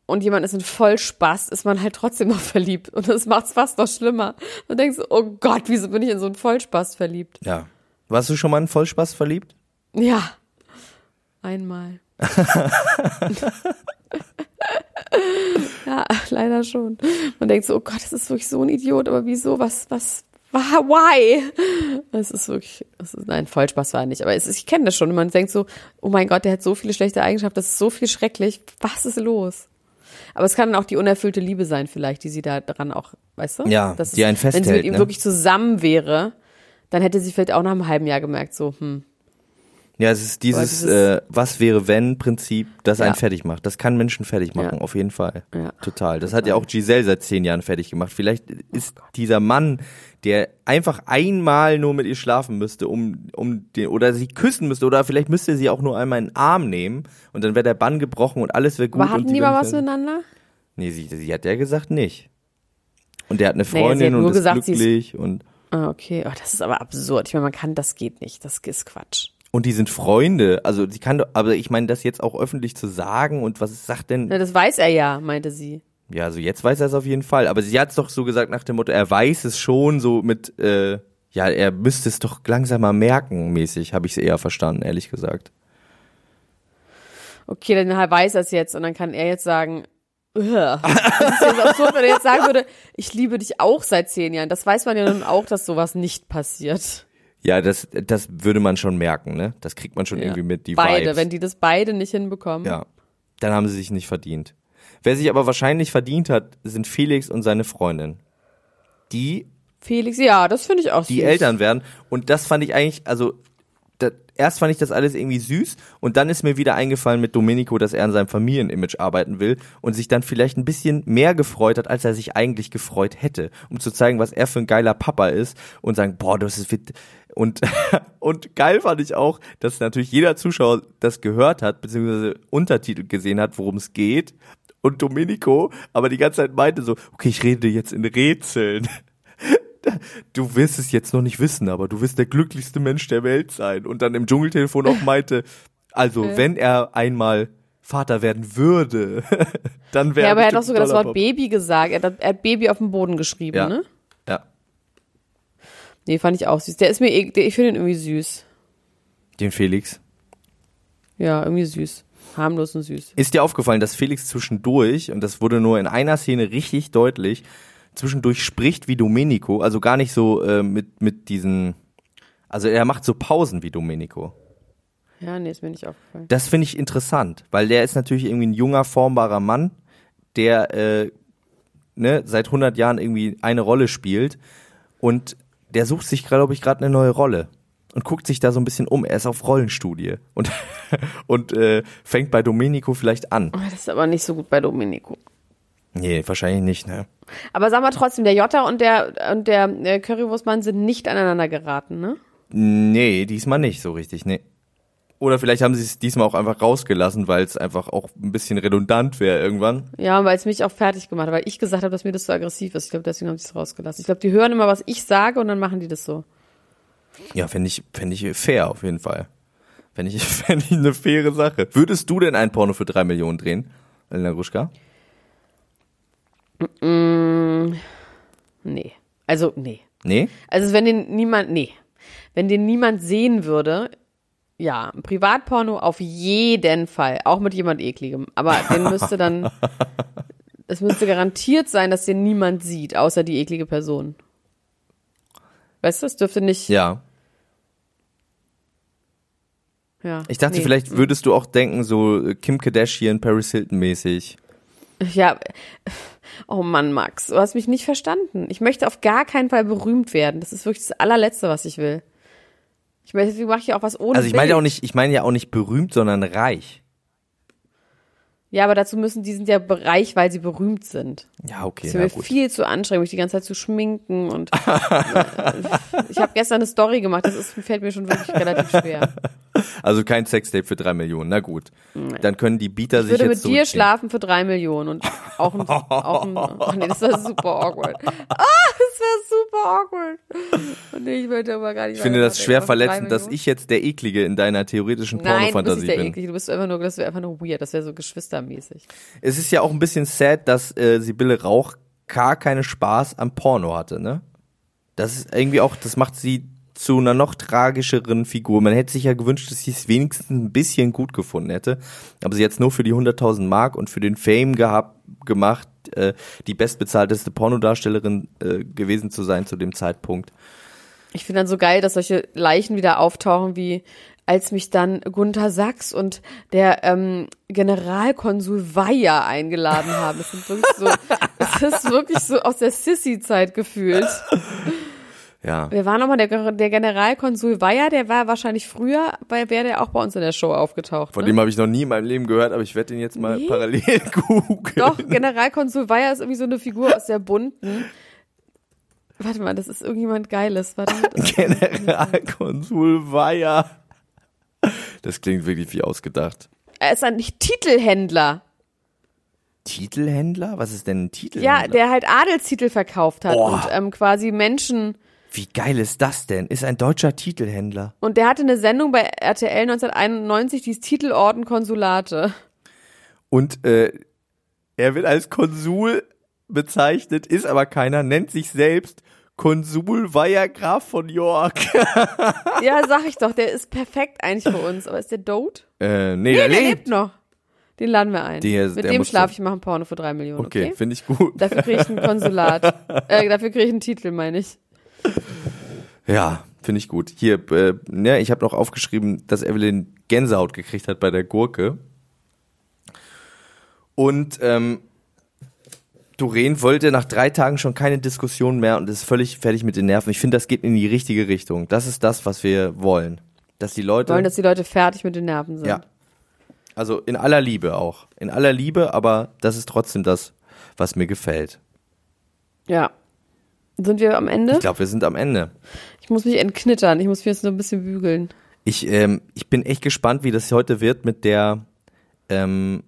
und jemand ist in Vollspaß, ist man halt trotzdem noch verliebt. Und das macht es fast noch schlimmer. Und denkst, oh Gott, wieso bin ich in so einen Vollspaß verliebt? Ja. Warst du schon mal in Vollspaß verliebt? Ja. Einmal. [LAUGHS] ja, leider schon. Man denkt so, oh Gott, das ist wirklich so ein Idiot, aber wieso? Was, was, why? Es ist wirklich, es ist, nein, Vollspaß war nicht, aber es ist, ich kenne das schon. Und man denkt so, oh mein Gott, der hat so viele schlechte Eigenschaften, das ist so viel schrecklich. Was ist los? Aber es kann dann auch die unerfüllte Liebe sein, vielleicht, die sie da dran auch, weißt du? Ja, das die einen festhält. Wenn sie mit ihm ne? wirklich zusammen wäre, dann hätte sie vielleicht auch nach einem halben Jahr gemerkt, so, hm. Ja, es ist dieses, dieses äh, was wäre wenn Prinzip, das ja. einen fertig macht. Das kann Menschen fertig machen, ja. auf jeden Fall. Ja. Total. Das hat ja auch Giselle seit zehn Jahren fertig gemacht. Vielleicht ist dieser Mann, der einfach einmal nur mit ihr schlafen müsste, um, um den, oder sie küssen müsste, oder vielleicht müsste sie auch nur einmal in den Arm nehmen und dann wäre der Bann gebrochen und alles wäre gut. Aber hatten die mal was miteinander? Nee, sie, sie hat ja gesagt nicht. Und der hat eine Freundin nee, und ist gesagt, glücklich und. Ah, okay. Oh, das ist aber absurd. Ich meine, man kann, das geht nicht. Das ist Quatsch. Und die sind Freunde. Also sie kann, aber ich meine, das jetzt auch öffentlich zu sagen und was sagt denn? Na, das weiß er ja, meinte sie. Ja, also jetzt weiß er es auf jeden Fall. Aber sie hat es doch so gesagt nach dem Motto, er weiß es schon so mit, äh, ja, er müsste es doch langsam mal merken, mäßig, habe ich es eher verstanden, ehrlich gesagt. Okay, dann weiß er es jetzt und dann kann er jetzt sagen, [LAUGHS] das ist jetzt absurd, wenn er jetzt sagen würde, ich liebe dich auch seit zehn Jahren. Das weiß man ja nun auch, dass sowas nicht passiert. Ja, das, das würde man schon merken, ne? Das kriegt man schon ja. irgendwie mit, die Beide, Vibes. wenn die das beide nicht hinbekommen. Ja, dann haben sie sich nicht verdient. Wer sich aber wahrscheinlich verdient hat, sind Felix und seine Freundin. Die Felix, ja, das finde ich auch Die süß. Eltern werden. Und das fand ich eigentlich, also erst fand ich das alles irgendwie süß und dann ist mir wieder eingefallen mit Domenico, dass er an seinem Familienimage arbeiten will und sich dann vielleicht ein bisschen mehr gefreut hat, als er sich eigentlich gefreut hätte, um zu zeigen, was er für ein geiler Papa ist und sagen, boah, das ist und [LAUGHS] und geil fand ich auch, dass natürlich jeder Zuschauer das gehört hat beziehungsweise Untertitel gesehen hat, worum es geht und Domenico aber die ganze Zeit meinte so, okay, ich rede jetzt in Rätseln du wirst es jetzt noch nicht wissen, aber du wirst der glücklichste Mensch der Welt sein. Und dann im Dschungeltelefon auch meinte, also okay. wenn er einmal Vater werden würde, [LAUGHS] dann wäre Ja, aber er hat auch sogar das Wort Pop. Baby gesagt. Er hat, er hat, Baby auf dem Boden geschrieben, ja. ne? Ja. Nee, fand ich auch süß. Der ist mir, eh, ich finde ihn irgendwie süß. Den Felix? Ja, irgendwie süß. Harmlos und süß. Ist dir aufgefallen, dass Felix zwischendurch, und das wurde nur in einer Szene richtig deutlich, zwischendurch spricht wie Domenico, also gar nicht so äh, mit, mit diesen, also er macht so Pausen wie Domenico. Ja, nee, ist mir nicht aufgefallen. Das finde ich interessant, weil der ist natürlich irgendwie ein junger, formbarer Mann, der äh, ne, seit 100 Jahren irgendwie eine Rolle spielt und der sucht sich, glaube ich, gerade eine neue Rolle und guckt sich da so ein bisschen um. Er ist auf Rollenstudie und, [LAUGHS] und äh, fängt bei Domenico vielleicht an. Oh, das ist aber nicht so gut bei Domenico. Nee, wahrscheinlich nicht, ne? Aber sag mal trotzdem, der Jota und der, und der äh, Currywurstmann sind nicht aneinander geraten, ne? Nee, diesmal nicht so richtig, nee. Oder vielleicht haben sie es diesmal auch einfach rausgelassen, weil es einfach auch ein bisschen redundant wäre irgendwann. Ja, weil es mich auch fertig gemacht hat, weil ich gesagt habe, dass mir das so aggressiv ist. Ich glaube, deswegen haben sie es rausgelassen. Ich glaube, die hören immer, was ich sage und dann machen die das so. Ja, fände ich, fänd ich fair auf jeden Fall. Fände ich, [LAUGHS] fänd ich eine faire Sache. Würdest du denn ein Porno für drei Millionen drehen, Elena Gruschka? Mm, nee. Also, nee. Nee? Also, wenn den niemand, nee. Wenn den niemand sehen würde, ja, ein Privatporno auf jeden Fall. Auch mit jemand ekligem. Aber den müsste dann, [LAUGHS] es müsste garantiert sein, dass den niemand sieht, außer die eklige Person. Weißt du, es dürfte nicht. Ja. Ja. Ich dachte, nee. vielleicht würdest du auch denken, so Kim Kardashian, Paris Hilton mäßig. Ja, oh Mann, Max, du hast mich nicht verstanden. Ich möchte auf gar keinen Fall berühmt werden. Das ist wirklich das allerletzte, was ich will. Ich meine, deswegen mache ich auch was ohne. Also ich meine ja auch nicht, ich meine ja auch nicht berühmt, sondern reich. Ja, aber dazu müssen, die sind ja reich, weil sie berühmt sind. Ja, okay. Das ist mir viel zu anstrengend, mich die ganze Zeit zu schminken und [LAUGHS] ich habe gestern eine Story gemacht, das ist, fällt mir schon wirklich relativ schwer. [LAUGHS] Also kein Sextape für drei Millionen, na gut. Dann können die Bieter ich sich jetzt Ich würde mit dir schlafen für drei Millionen und auch ein, auch ein ach nee, das war super awkward. [LAUGHS] Ah, das war super awkward. Und ich wollte aber gar nicht Ich finde das schwer verletzend, dass ich jetzt der Eklige in deiner theoretischen Pornofantasie bin. Nein, du bist der Eklige, du bist einfach nur, das wäre einfach nur weird, das wäre so geschwistermäßig. Es ist ja auch ein bisschen sad, dass äh, Sibylle Rauch gar keine Spaß am Porno hatte, ne? Das ist irgendwie auch, das macht sie zu einer noch tragischeren Figur. Man hätte sich ja gewünscht, dass sie es wenigstens ein bisschen gut gefunden hätte. Aber sie hat es nur für die 100.000 Mark und für den Fame gehabt, gemacht, äh, die bestbezahlteste Pornodarstellerin äh, gewesen zu sein zu dem Zeitpunkt. Ich finde dann so geil, dass solche Leichen wieder auftauchen, wie als mich dann Gunther Sachs und der ähm, Generalkonsul Weyer eingeladen haben. Das, sind wirklich so, [LAUGHS] das ist wirklich so aus der Sissy-Zeit gefühlt. Ja. Wer war nochmal der, der Generalkonsul Weyer? Der war wahrscheinlich früher, weil wäre der auch bei uns in der Show aufgetaucht. Von ne? dem habe ich noch nie in meinem Leben gehört, aber ich werde den jetzt mal nee. parallel [LAUGHS] googeln. Doch, Generalkonsul Weyer ist irgendwie so eine Figur aus der bunten. Warte mal, das ist irgendjemand Geiles. Warte, [LAUGHS] Generalkonsul Weyer. [LAUGHS] Das klingt wirklich wie ausgedacht. Er ist ein Titelhändler. Titelhändler? Was ist denn ein Titelhändler? Ja, der halt Adelstitel verkauft hat oh. und ähm, quasi Menschen. Wie geil ist das denn? Ist ein deutscher Titelhändler. Und der hatte eine Sendung bei RTL 1991, die ist Titelorden Konsulate. Und äh, er wird als Konsul bezeichnet, ist aber keiner, nennt sich selbst Konsul Weiher Graf von York. [LAUGHS] ja, sag ich doch, der ist perfekt eigentlich für uns. Aber ist der tot? Äh, nee, nee der, der lebt. lebt noch. Den laden wir ein. Der, Mit dem schlafe ich, mache Porno für drei Millionen. Okay, okay? finde ich gut. Dafür kriege ich ein Konsulat. [LAUGHS] äh, dafür kriege ich einen Titel, meine ich. Ja, finde ich gut. Hier, äh, ne, ich habe noch aufgeschrieben, dass Evelyn Gänsehaut gekriegt hat bei der Gurke. Und ähm, Doreen wollte nach drei Tagen schon keine Diskussion mehr und ist völlig fertig mit den Nerven. Ich finde, das geht in die richtige Richtung. Das ist das, was wir wollen. Dass die Leute. Wollen, dass die Leute fertig mit den Nerven sind. Ja. Also in aller Liebe auch. In aller Liebe, aber das ist trotzdem das, was mir gefällt. Ja. Sind wir am Ende? Ich glaube, wir sind am Ende. Ich muss mich entknittern. Ich muss mich jetzt nur ein bisschen bügeln. Ich, ähm, ich bin echt gespannt, wie das heute wird mit der ähm,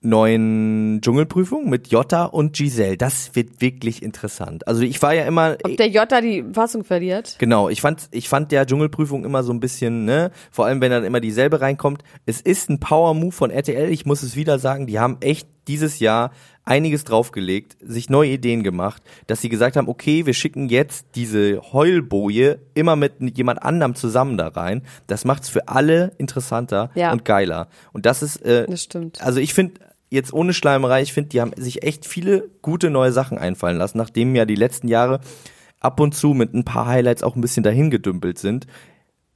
neuen Dschungelprüfung mit Jota und Giselle. Das wird wirklich interessant. Also ich war ja immer. Ob der Jota die Fassung verliert? Genau, ich fand, ich fand der Dschungelprüfung immer so ein bisschen, ne, vor allem wenn dann immer dieselbe reinkommt. Es ist ein Power-Move von RTL, ich muss es wieder sagen, die haben echt dieses Jahr einiges draufgelegt, sich neue Ideen gemacht, dass sie gesagt haben, okay, wir schicken jetzt diese Heulboje immer mit jemand anderem zusammen da rein. Das macht's für alle interessanter ja. und geiler. Und das ist, äh, das stimmt. also ich finde, jetzt ohne Schleimerei, ich finde, die haben sich echt viele gute neue Sachen einfallen lassen, nachdem ja die letzten Jahre ab und zu mit ein paar Highlights auch ein bisschen dahin gedümpelt sind.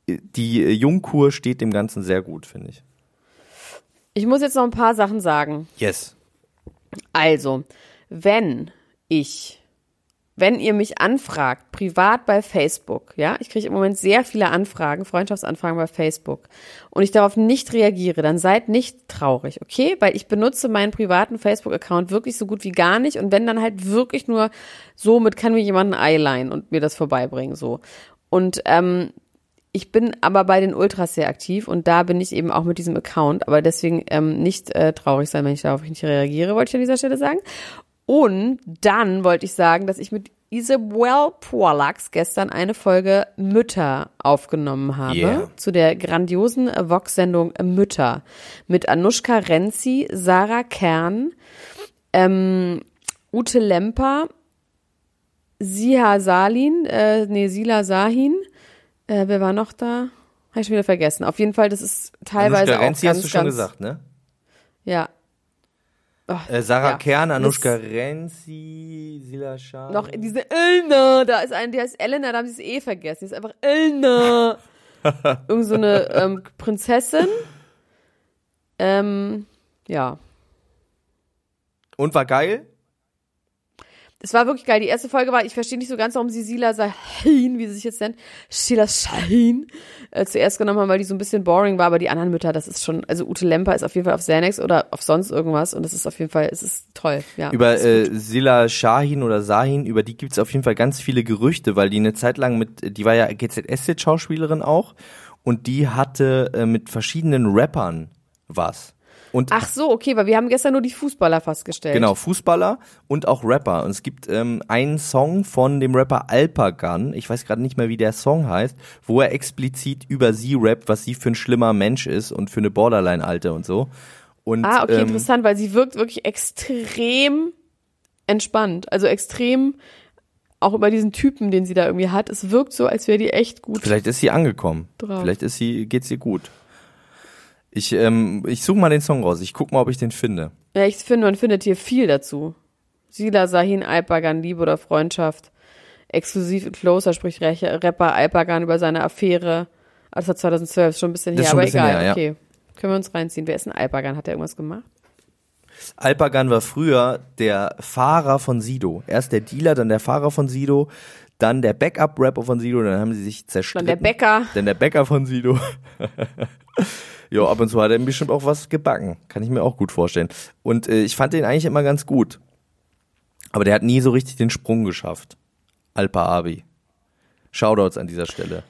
Die Jungkur steht dem Ganzen sehr gut, finde ich. Ich muss jetzt noch ein paar Sachen sagen. Yes. Also, wenn ich wenn ihr mich anfragt, privat bei Facebook, ja, ich kriege im Moment sehr viele Anfragen, Freundschaftsanfragen bei Facebook und ich darauf nicht reagiere, dann seid nicht traurig, okay? Weil ich benutze meinen privaten Facebook-Account wirklich so gut wie gar nicht und wenn dann halt wirklich nur somit kann mir jemand ein Ei leihen und mir das vorbeibringen, so. Und ähm, ich bin aber bei den Ultras sehr aktiv und da bin ich eben auch mit diesem Account, aber deswegen ähm, nicht äh, traurig sein, wenn ich darauf nicht reagiere, wollte ich an dieser Stelle sagen. Und dann wollte ich sagen, dass ich mit Isabel Poalax gestern eine Folge Mütter aufgenommen habe. Yeah. Zu der grandiosen Vox-Sendung Mütter. Mit Anushka Renzi, Sarah Kern, ähm, Ute Lemper, Siha Salin, äh, nee, Sila Sahin. Äh, wer war noch da? Habe ich schon wieder vergessen. Auf jeden Fall, das ist teilweise Anushka Renzi auch ganz, hast du schon gesagt, ne? Ja, Ach, äh, Sarah ja. Kern, Anushka Renzi, Sila Shah. Noch diese Elna, da ist eine, die heißt Elena, da haben sie es eh vergessen. Die ist einfach Elna. [LAUGHS] Irgend so eine ähm, Prinzessin. Ähm, ja. Und war geil? Es war wirklich geil. Die erste Folge war, ich verstehe nicht so ganz, warum sie Sila Sahin, wie sie sich jetzt nennt, Sheila Shahin, äh, zuerst genommen haben, weil die so ein bisschen boring war, aber die anderen Mütter, das ist schon, also Ute Lemper ist auf jeden Fall auf Xanax oder auf sonst irgendwas und das ist auf jeden Fall, es ist toll, ja. Über äh, Sila Shahin oder Sahin, über die gibt's auf jeden Fall ganz viele Gerüchte, weil die eine Zeit lang mit, die war ja GZSZ-Schauspielerin auch und die hatte äh, mit verschiedenen Rappern was. Und Ach so, okay, weil wir haben gestern nur die Fußballer festgestellt. Genau, Fußballer und auch Rapper. Und es gibt ähm, einen Song von dem Rapper Alpagan, ich weiß gerade nicht mehr, wie der Song heißt, wo er explizit über sie rappt, was sie für ein schlimmer Mensch ist und für eine Borderline-Alte und so. Und, ah, okay, ähm, interessant, weil sie wirkt wirklich extrem entspannt. Also extrem auch über diesen Typen, den sie da irgendwie hat. Es wirkt so, als wäre die echt gut. Vielleicht ist sie angekommen. Drauf. Vielleicht ist sie, geht's ihr gut. Ich, ähm, ich suche mal den Song raus. Ich guck mal, ob ich den finde. Ja, ich finde, man findet hier viel dazu. Sila Sahin Alpagan, Liebe oder Freundschaft. Exklusiv Closer spricht Rapper Alpagan über seine Affäre. Das war 2012, schon ein bisschen her, aber egal. Her, ja. Okay, können wir uns reinziehen. Wer ist ein Alpagan? Hat er irgendwas gemacht? Alpagan war früher der Fahrer von Sido. Erst der Dealer, dann der Fahrer von Sido. dann der Backup-Rapper von Sido, dann haben sie sich zerstritten. Dann der Bäcker. Dann der Bäcker von Sido. [LAUGHS] jo, ab und zu hat er bestimmt auch was gebacken. Kann ich mir auch gut vorstellen. Und äh, ich fand den eigentlich immer ganz gut. Aber der hat nie so richtig den Sprung geschafft. Alpa Abi. Shoutouts an dieser Stelle.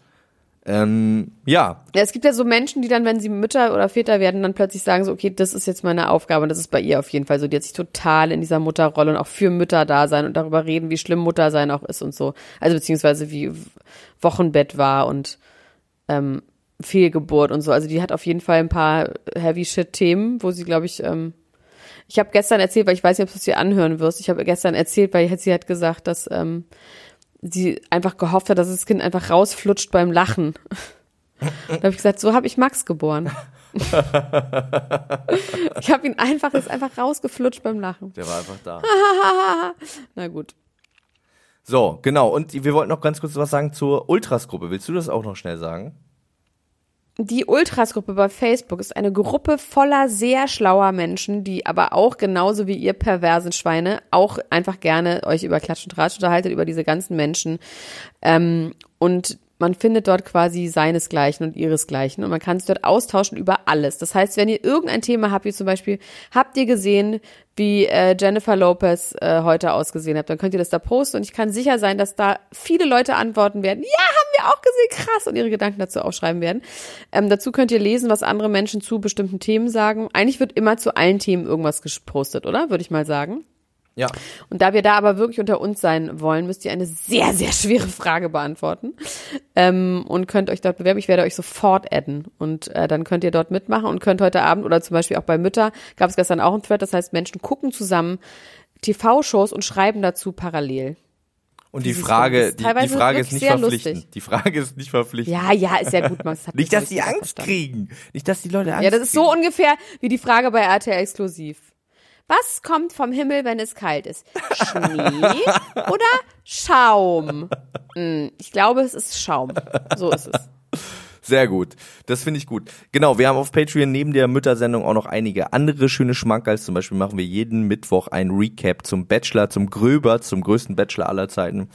Ähm, ja. ja. Es gibt ja so Menschen, die dann, wenn sie Mütter oder Väter werden, dann plötzlich sagen so, okay, das ist jetzt meine Aufgabe und das ist bei ihr auf jeden Fall so. Die hat sich total in dieser Mutterrolle und auch für Mütter da sein und darüber reden, wie schlimm Mutter sein auch ist und so. Also beziehungsweise wie Wochenbett war und ähm, Fehlgeburt und so. Also die hat auf jeden Fall ein paar Heavy Shit Themen, wo sie, glaube ich, ähm, ich habe gestern erzählt, weil ich weiß nicht, ob du es dir anhören wirst. Ich habe gestern erzählt, weil sie hat gesagt, dass ähm, sie einfach gehofft hat, dass das Kind einfach rausflutscht beim Lachen. [LAUGHS] da habe ich gesagt, so habe ich Max geboren. [LAUGHS] ich habe ihn einfach, ist einfach rausgeflutscht beim Lachen. Der war einfach da. [LAUGHS] Na gut. So, genau. Und wir wollten noch ganz kurz was sagen zur Ultras-Gruppe. Willst du das auch noch schnell sagen? Die Ultras-Gruppe bei Facebook ist eine Gruppe voller sehr schlauer Menschen, die aber auch genauso wie ihr perversen Schweine auch einfach gerne euch über Klatsch und Tratsch unterhaltet, über diese ganzen Menschen. Ähm, und man findet dort quasi seinesgleichen und ihresgleichen und man kann es dort austauschen über alles. Das heißt, wenn ihr irgendein Thema habt, wie zum Beispiel, habt ihr gesehen, wie äh, Jennifer Lopez äh, heute ausgesehen hat, dann könnt ihr das da posten und ich kann sicher sein, dass da viele Leute antworten werden, ja, haben wir auch gesehen, krass, und ihre Gedanken dazu aufschreiben werden. Ähm, dazu könnt ihr lesen, was andere Menschen zu bestimmten Themen sagen. Eigentlich wird immer zu allen Themen irgendwas gepostet, oder? Würde ich mal sagen. Ja. Und da wir da aber wirklich unter uns sein wollen, müsst ihr eine sehr, sehr schwere Frage beantworten ähm, und könnt euch dort bewerben. Ich werde euch sofort adden und äh, dann könnt ihr dort mitmachen und könnt heute Abend oder zum Beispiel auch bei Mütter, gab es gestern auch ein Thread, das heißt Menschen gucken zusammen TV-Shows und schreiben dazu parallel. Und die Frage, die, die Frage ist nicht verpflichtend. Lustig. Die Frage ist nicht verpflichtend. Ja, ja, ist ja gut. Max, [LAUGHS] nicht, dass die Angst kriegen. Nicht, dass die Leute Angst Ja, das ist so ungefähr wie die Frage bei RTL Exklusiv. Was kommt vom Himmel, wenn es kalt ist? Schnee [LAUGHS] oder Schaum? Hm, ich glaube, es ist Schaum. So ist es. Sehr gut. Das finde ich gut. Genau, wir haben auf Patreon neben der Müttersendung auch noch einige andere schöne Schmankerls. Zum Beispiel machen wir jeden Mittwoch ein Recap zum Bachelor, zum Gröber, zum größten Bachelor aller Zeiten.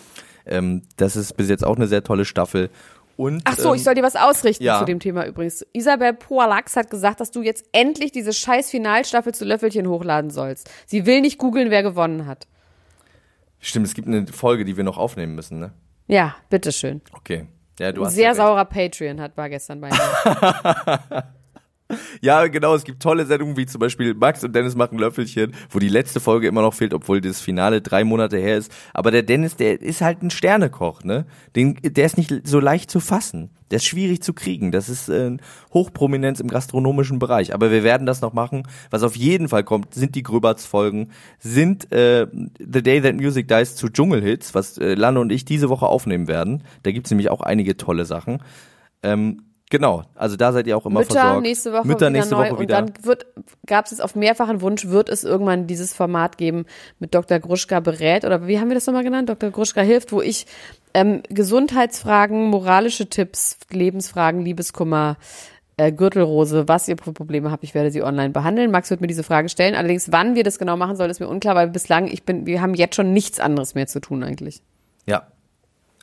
Ähm, das ist bis jetzt auch eine sehr tolle Staffel. Und, Ach so, ähm, ich soll dir was ausrichten ja. zu dem Thema übrigens. Isabel Poalax hat gesagt, dass du jetzt endlich diese scheiß Finalstaffel zu Löffelchen hochladen sollst. Sie will nicht googeln, wer gewonnen hat. Stimmt, es gibt eine Folge, die wir noch aufnehmen müssen, ne? Ja, bitteschön. Okay. Ja, du Ein hast sehr ja saurer Patreon hat war gestern bei mir. [LAUGHS] Ja, genau, es gibt tolle Sendungen wie zum Beispiel Max und Dennis machen Löffelchen, wo die letzte Folge immer noch fehlt, obwohl das Finale drei Monate her ist. Aber der Dennis, der ist halt ein Sternekoch, ne? Den, der ist nicht so leicht zu fassen. Der ist schwierig zu kriegen. Das ist äh, Hochprominenz im gastronomischen Bereich. Aber wir werden das noch machen. Was auf jeden Fall kommt, sind die Gröberts-Folgen, sind äh, The Day That Music Dies zu Dschungelhits, was äh, Lanne und ich diese Woche aufnehmen werden. Da gibt's nämlich auch einige tolle Sachen. Ähm, Genau, also da seid ihr auch immer Mütter versorgt. nächste Woche Mütter wieder nächste neu Woche wieder. und dann wird gab es jetzt auf mehrfachen Wunsch wird es irgendwann dieses Format geben mit Dr. Gruschka berät oder wie haben wir das nochmal genannt? Dr. Gruschka hilft, wo ich ähm, Gesundheitsfragen, moralische Tipps, Lebensfragen, Liebeskummer, äh, Gürtelrose, was ihr Probleme habt, ich werde sie online behandeln. Max wird mir diese Frage stellen. Allerdings, wann wir das genau machen sollen, ist mir unklar, weil bislang ich bin, wir haben jetzt schon nichts anderes mehr zu tun eigentlich. Ja,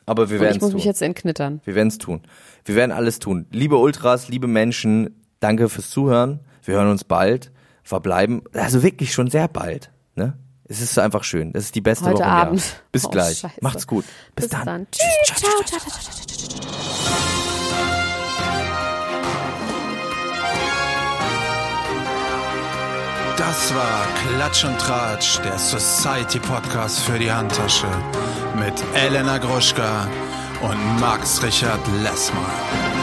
aber wir werden es tun. Ich muss mich jetzt entknittern. Wir werden es tun. Wir werden alles tun. Liebe Ultras, liebe Menschen, danke fürs Zuhören. Wir hören uns bald. Verbleiben, also wirklich schon sehr bald. Ne? Es ist einfach schön. Das ist die beste Heute Woche Abend. Jahr. Bis Oh, gleich. Scheiße. Macht's gut. Bis, Bis dann. dann. Tschüss. Tschüss. Ciao, Ciao, ciao, ciao, ciao, ciao, ciao. Das war Klatsch und Tratsch, der Society Podcast für die Handtasche mit Elena Gruschka und Max Richard Lessmann.